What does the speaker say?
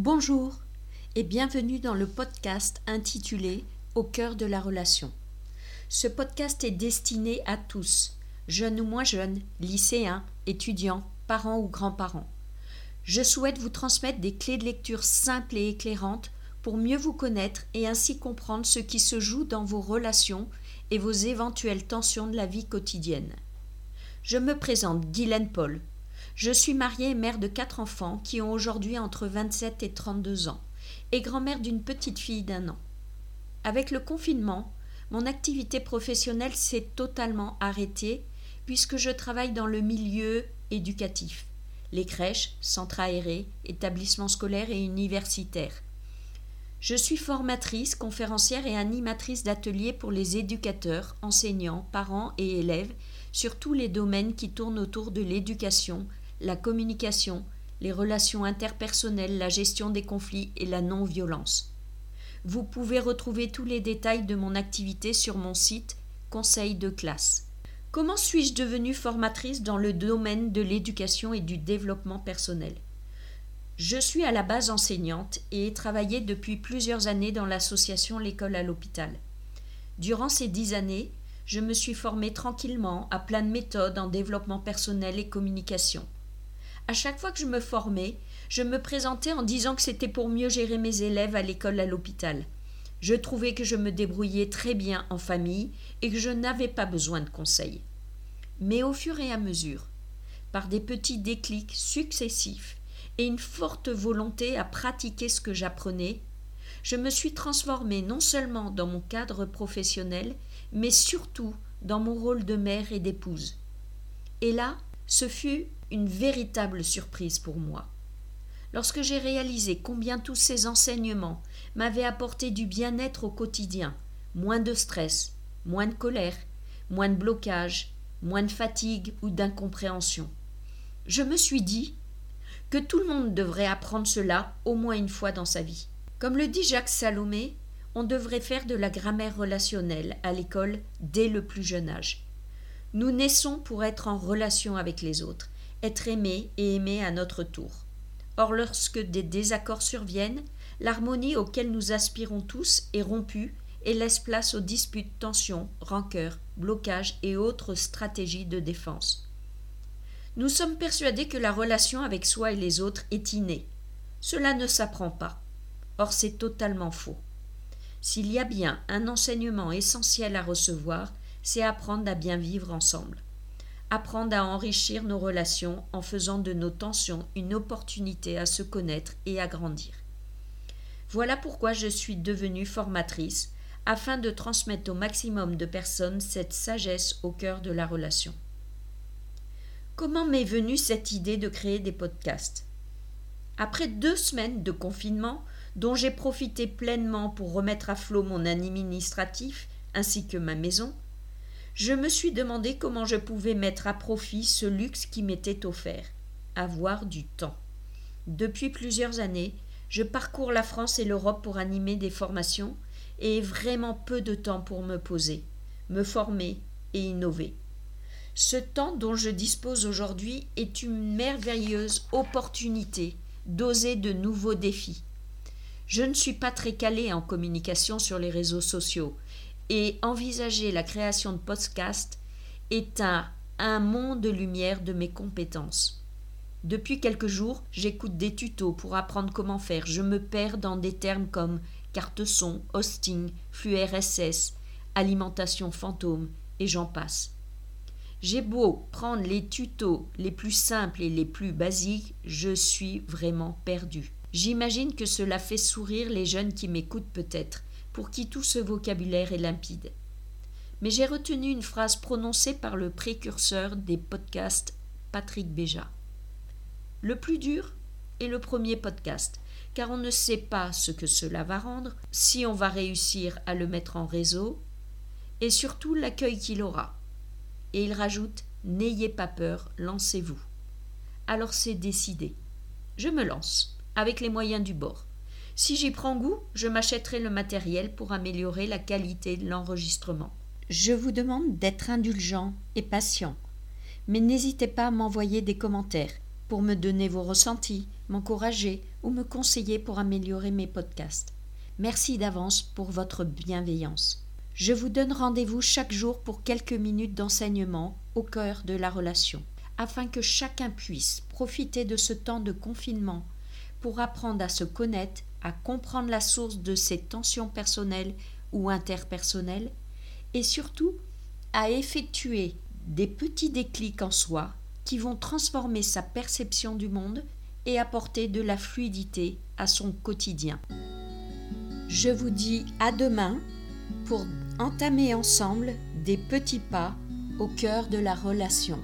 Bonjour et bienvenue dans le podcast intitulé Au cœur de la relation. Ce podcast est destiné à tous, jeunes ou moins jeunes, lycéens, étudiants, parents ou grands-parents. Je souhaite vous transmettre des clés de lecture simples et éclairantes pour mieux vous connaître et ainsi comprendre ce qui se joue dans vos relations et vos éventuelles tensions de la vie quotidienne. Je me présente Guylaine Paul, je suis mariée et mère de quatre enfants qui ont aujourd'hui entre 27 et 32 ans et grand-mère d'une petite fille d'un an. Avec le confinement, mon activité professionnelle s'est totalement arrêtée puisque je travaille dans le milieu éducatif, les crèches, centres aérés, établissements scolaires et universitaires. Je suis formatrice, conférencière et animatrice d'ateliers pour les éducateurs, enseignants, parents et élèves sur tous les domaines qui tournent autour de l'éducation, la communication, les relations interpersonnelles, la gestion des conflits et la non-violence. Vous pouvez retrouver tous les détails de mon activité sur mon site Conseil de classe. Comment suis-je devenue formatrice dans le domaine de l'éducation et du développement personnel? Je suis à la base enseignante et ai travaillé depuis plusieurs années dans l'association L'école à l'hôpital. Durant ces dix années, je me suis formée tranquillement à plein de méthodes en développement personnel et communication à chaque fois que je me formais, je me présentais en disant que c'était pour mieux gérer mes élèves à l'école à l'hôpital. Je trouvais que je me débrouillais très bien en famille et que je n'avais pas besoin de conseils. Mais au fur et à mesure, par des petits déclics successifs et une forte volonté à pratiquer ce que j'apprenais, je me suis transformée non seulement dans mon cadre professionnel, mais surtout dans mon rôle de mère et d'épouse. Et là, ce fut une véritable surprise pour moi. Lorsque j'ai réalisé combien tous ces enseignements m'avaient apporté du bien-être au quotidien, moins de stress, moins de colère, moins de blocage, moins de fatigue ou d'incompréhension, je me suis dit que tout le monde devrait apprendre cela au moins une fois dans sa vie. Comme le dit Jacques Salomé, on devrait faire de la grammaire relationnelle à l'école dès le plus jeune âge. Nous naissons pour être en relation avec les autres, être aimé et aimé à notre tour. Or, lorsque des désaccords surviennent, l'harmonie auquel nous aspirons tous est rompue et laisse place aux disputes, tensions, rancœurs, blocages et autres stratégies de défense. Nous sommes persuadés que la relation avec soi et les autres est innée. Cela ne s'apprend pas. Or, c'est totalement faux. S'il y a bien un enseignement essentiel à recevoir, c'est apprendre à bien vivre ensemble apprendre à enrichir nos relations en faisant de nos tensions une opportunité à se connaître et à grandir. Voilà pourquoi je suis devenue formatrice, afin de transmettre au maximum de personnes cette sagesse au cœur de la relation. Comment m'est venue cette idée de créer des podcasts? Après deux semaines de confinement, dont j'ai profité pleinement pour remettre à flot mon administratif ainsi que ma maison, je me suis demandé comment je pouvais mettre à profit ce luxe qui m'était offert avoir du temps. Depuis plusieurs années, je parcours la France et l'Europe pour animer des formations et ai vraiment peu de temps pour me poser, me former et innover. Ce temps dont je dispose aujourd'hui est une merveilleuse opportunité d'oser de nouveaux défis. Je ne suis pas très calée en communication sur les réseaux sociaux et envisager la création de podcasts est un, un monde de lumière de mes compétences. Depuis quelques jours, j'écoute des tutos pour apprendre comment faire. Je me perds dans des termes comme carte son, hosting, flux RSS, alimentation fantôme, et j'en passe. J'ai beau prendre les tutos les plus simples et les plus basiques, je suis vraiment perdu. J'imagine que cela fait sourire les jeunes qui m'écoutent peut-être, pour qui tout ce vocabulaire est limpide. Mais j'ai retenu une phrase prononcée par le précurseur des podcasts, Patrick Béja. Le plus dur est le premier podcast, car on ne sait pas ce que cela va rendre, si on va réussir à le mettre en réseau, et surtout l'accueil qu'il aura. Et il rajoute N'ayez pas peur, lancez-vous. Alors c'est décidé. Je me lance, avec les moyens du bord. Si j'y prends goût, je m'achèterai le matériel pour améliorer la qualité de l'enregistrement. Je vous demande d'être indulgent et patient. Mais n'hésitez pas à m'envoyer des commentaires pour me donner vos ressentis, m'encourager ou me conseiller pour améliorer mes podcasts. Merci d'avance pour votre bienveillance. Je vous donne rendez-vous chaque jour pour quelques minutes d'enseignement au cœur de la relation, afin que chacun puisse profiter de ce temps de confinement pour apprendre à se connaître, à comprendre la source de ses tensions personnelles ou interpersonnelles, et surtout à effectuer des petits déclics en soi qui vont transformer sa perception du monde et apporter de la fluidité à son quotidien. Je vous dis à demain pour entamer ensemble des petits pas au cœur de la relation.